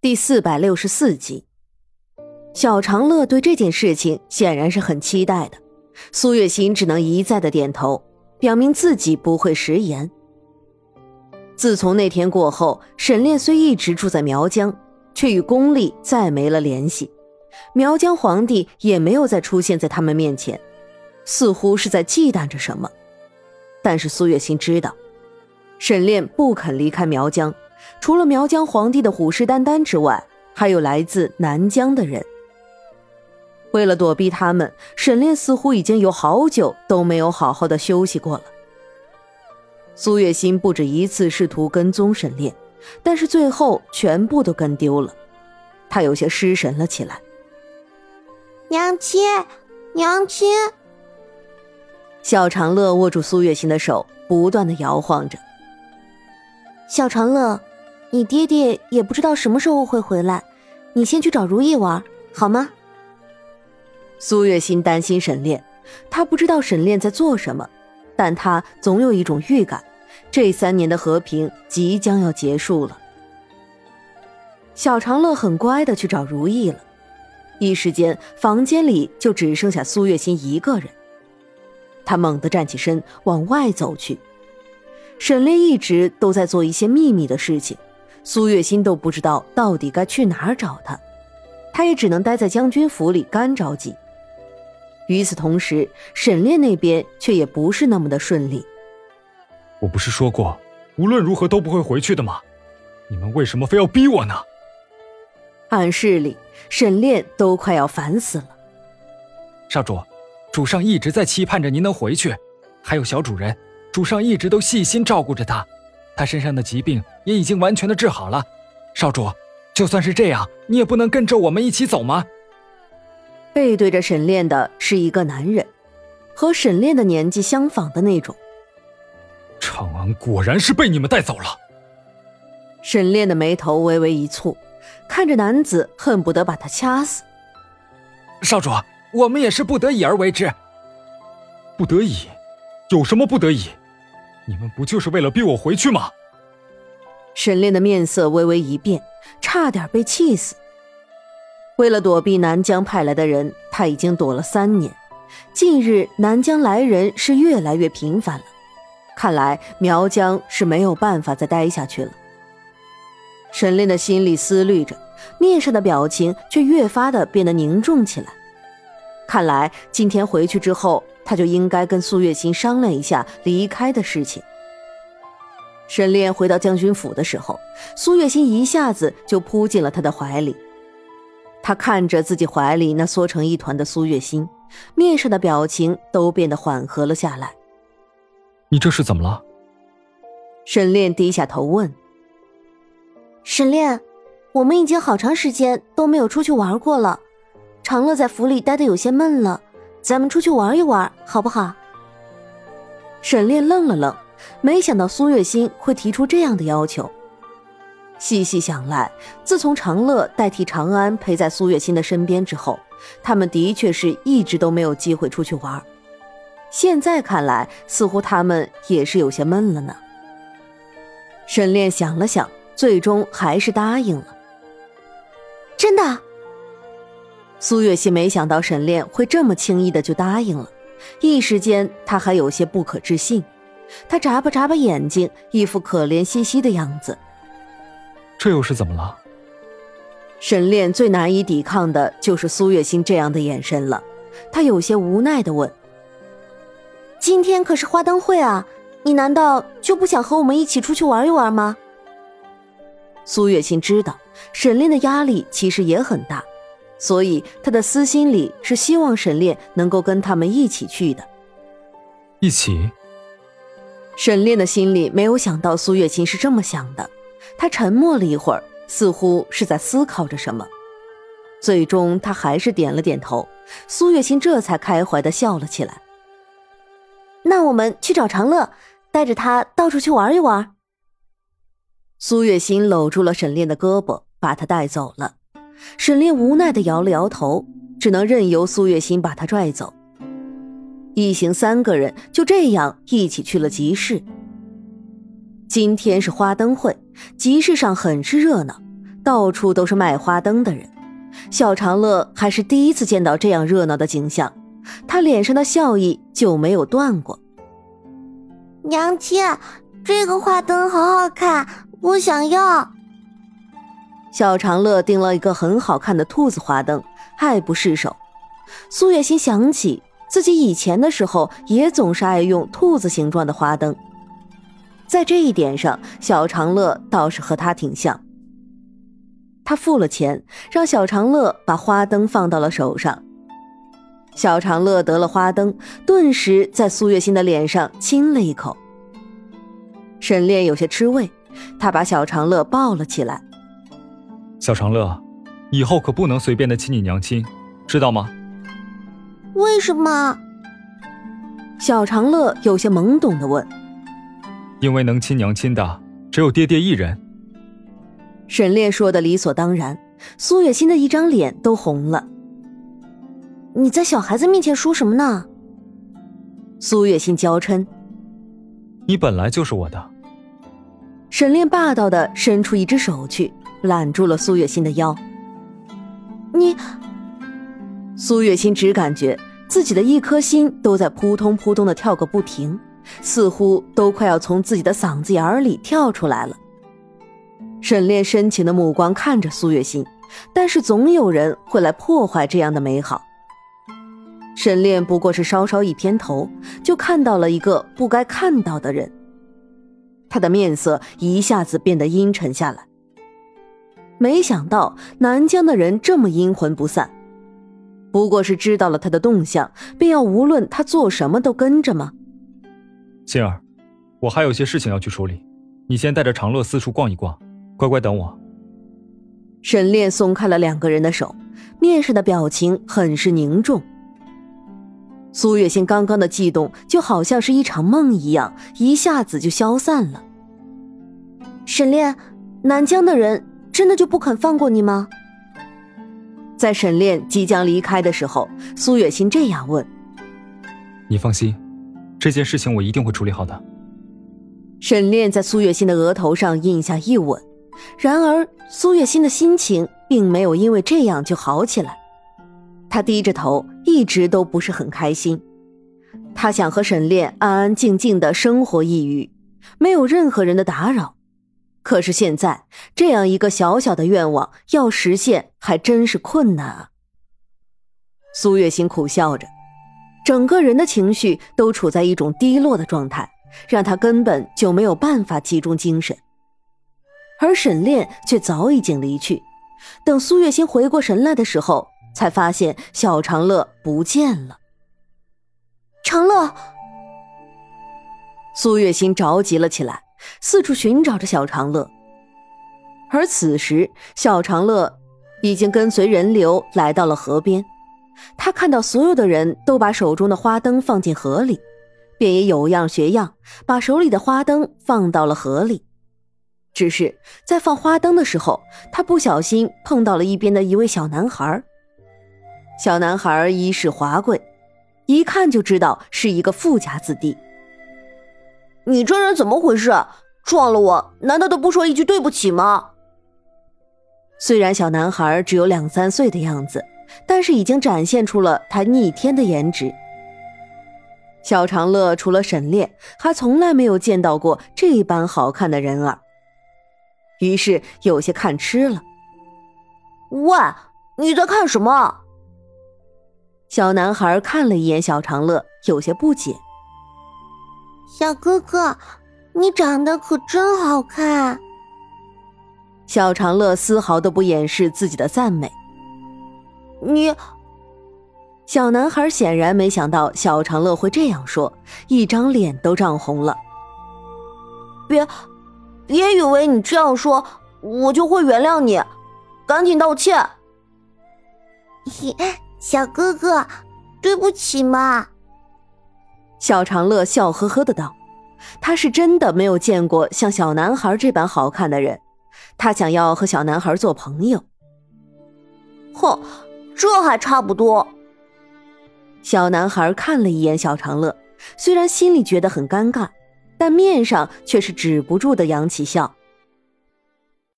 第四百六十四集，小长乐对这件事情显然是很期待的。苏月心只能一再的点头，表明自己不会食言。自从那天过后，沈炼虽一直住在苗疆，却与宫里再没了联系。苗疆皇帝也没有再出现在他们面前，似乎是在忌惮着什么。但是苏月心知道，沈炼不肯离开苗疆。除了苗疆皇帝的虎视眈眈之外，还有来自南疆的人。为了躲避他们，沈炼似乎已经有好久都没有好好的休息过了。苏月心不止一次试图跟踪沈炼，但是最后全部都跟丢了。他有些失神了起来。娘亲，娘亲！小长乐握住苏月心的手，不断的摇晃着。小长乐。你爹爹也不知道什么时候会回来，你先去找如意玩好吗？苏月心担心沈炼，他不知道沈炼在做什么，但他总有一种预感，这三年的和平即将要结束了。小长乐很乖的去找如意了，一时间房间里就只剩下苏月心一个人。他猛地站起身往外走去，沈炼一直都在做一些秘密的事情。苏月心都不知道到底该去哪儿找他，他也只能待在将军府里干着急。与此同时，沈炼那边却也不是那么的顺利。我不是说过，无论如何都不会回去的吗？你们为什么非要逼我呢？暗室里，沈炼都快要烦死了。少主，主上一直在期盼着您能回去，还有小主人，主上一直都细心照顾着他。他身上的疾病也已经完全的治好了，少主，就算是这样，你也不能跟着我们一起走吗？背对着沈炼的是一个男人，和沈炼的年纪相仿的那种。长安果然是被你们带走了。沈炼的眉头微微一蹙，看着男子，恨不得把他掐死。少主，我们也是不得已而为之。不得已？有什么不得已？你们不就是为了逼我回去吗？沈炼的面色微微一变，差点被气死。为了躲避南疆派来的人，他已经躲了三年。近日南疆来人是越来越频繁了，看来苗疆是没有办法再待下去了。沈炼的心里思虑着，面上的表情却越发的变得凝重起来。看来今天回去之后。他就应该跟苏月心商量一下离开的事情。沈炼回到将军府的时候，苏月心一下子就扑进了他的怀里。他看着自己怀里那缩成一团的苏月心，面上的表情都变得缓和了下来。你这是怎么了？沈炼低下头问。沈炼，我们已经好长时间都没有出去玩过了，长乐在府里待的有些闷了。咱们出去玩一玩，好不好？沈炼愣了愣，没想到苏月心会提出这样的要求。细细想来，自从长乐代替长安陪在苏月心的身边之后，他们的确是一直都没有机会出去玩。现在看来，似乎他们也是有些闷了呢。沈炼想了想，最终还是答应了。真的。苏月心没想到沈炼会这么轻易的就答应了，一时间他还有些不可置信。他眨巴眨巴眼睛，一副可怜兮兮的样子。这又是怎么了？沈炼最难以抵抗的就是苏月心这样的眼神了，他有些无奈的问：“今天可是花灯会啊，你难道就不想和我们一起出去玩一玩吗？”苏月心知道沈炼的压力其实也很大。所以，他的私心里是希望沈炼能够跟他们一起去的。一起。沈炼的心里没有想到苏月心是这么想的，他沉默了一会儿，似乎是在思考着什么。最终，他还是点了点头。苏月心这才开怀的笑了起来。那我们去找长乐，带着他到处去玩一玩。苏月心搂住了沈炼的胳膊，把他带走了。沈炼无奈的摇了摇头，只能任由苏月心把他拽走。一行三个人就这样一起去了集市。今天是花灯会，集市上很是热闹，到处都是卖花灯的人。小长乐还是第一次见到这样热闹的景象，他脸上的笑意就没有断过。娘亲，这个花灯好好看，我想要。小长乐订了一个很好看的兔子花灯，爱不释手。苏月心想起自己以前的时候，也总是爱用兔子形状的花灯，在这一点上，小长乐倒是和他挺像。他付了钱，让小长乐把花灯放到了手上。小长乐得了花灯，顿时在苏月心的脸上亲了一口。沈炼有些吃味，他把小长乐抱了起来。小长乐，以后可不能随便的亲你娘亲，知道吗？为什么？小长乐有些懵懂的问。因为能亲娘亲的只有爹爹一人。沈烈说的理所当然，苏月心的一张脸都红了。你在小孩子面前说什么呢？苏月心娇嗔：“你本来就是我的。”沈炼霸道的伸出一只手去揽住了苏月心的腰。你，苏月心只感觉自己的一颗心都在扑通扑通的跳个不停，似乎都快要从自己的嗓子眼里跳出来了。沈炼深情的目光看着苏月心，但是总有人会来破坏这样的美好。沈炼不过是稍稍一偏头，就看到了一个不该看到的人。他的面色一下子变得阴沉下来。没想到南疆的人这么阴魂不散，不过是知道了他的动向，便要无论他做什么都跟着吗？心儿，我还有些事情要去处理，你先带着长乐四处逛一逛。乖乖等我。沈炼松开了两个人的手，面上的表情很是凝重。苏月心刚刚的悸动就好像是一场梦一样，一下子就消散了。沈炼，南疆的人真的就不肯放过你吗？在沈炼即将离开的时候，苏月心这样问：“你放心，这件事情我一定会处理好的。”沈炼在苏月心的额头上印下一吻。然而，苏月心的心情并没有因为这样就好起来。她低着头，一直都不是很开心。他想和沈炼安安静静的生活一隅，没有任何人的打扰。可是现在，这样一个小小的愿望要实现，还真是困难啊。苏月心苦笑着，整个人的情绪都处在一种低落的状态，让他根本就没有办法集中精神。而沈炼却早已经离去。等苏月心回过神来的时候，才发现小长乐不见了。长乐，苏月心着急了起来，四处寻找着小长乐。而此时，小长乐已经跟随人流来到了河边。他看到所有的人都把手中的花灯放进河里，便也有样学样，把手里的花灯放到了河里。只是在放花灯的时候，他不小心碰到了一边的一位小男孩。小男孩衣饰华贵，一看就知道是一个富家子弟。你这人怎么回事？撞了我，难道都不说一句对不起吗？虽然小男孩只有两三岁的样子，但是已经展现出了他逆天的颜值。小长乐除了沈炼，还从来没有见到过这般好看的人儿。于是有些看痴了。喂，你在看什么？小男孩看了一眼小长乐，有些不解。小哥哥，你长得可真好看。小长乐丝毫都不掩饰自己的赞美。你，小男孩显然没想到小长乐会这样说，一张脸都涨红了。别。别以为你这样说，我就会原谅你，赶紧道歉。小哥哥，对不起嘛。小长乐笑呵呵的道：“他是真的没有见过像小男孩这般好看的人，他想要和小男孩做朋友。”哼，这还差不多。小男孩看了一眼小长乐，虽然心里觉得很尴尬。但面上却是止不住的扬起笑。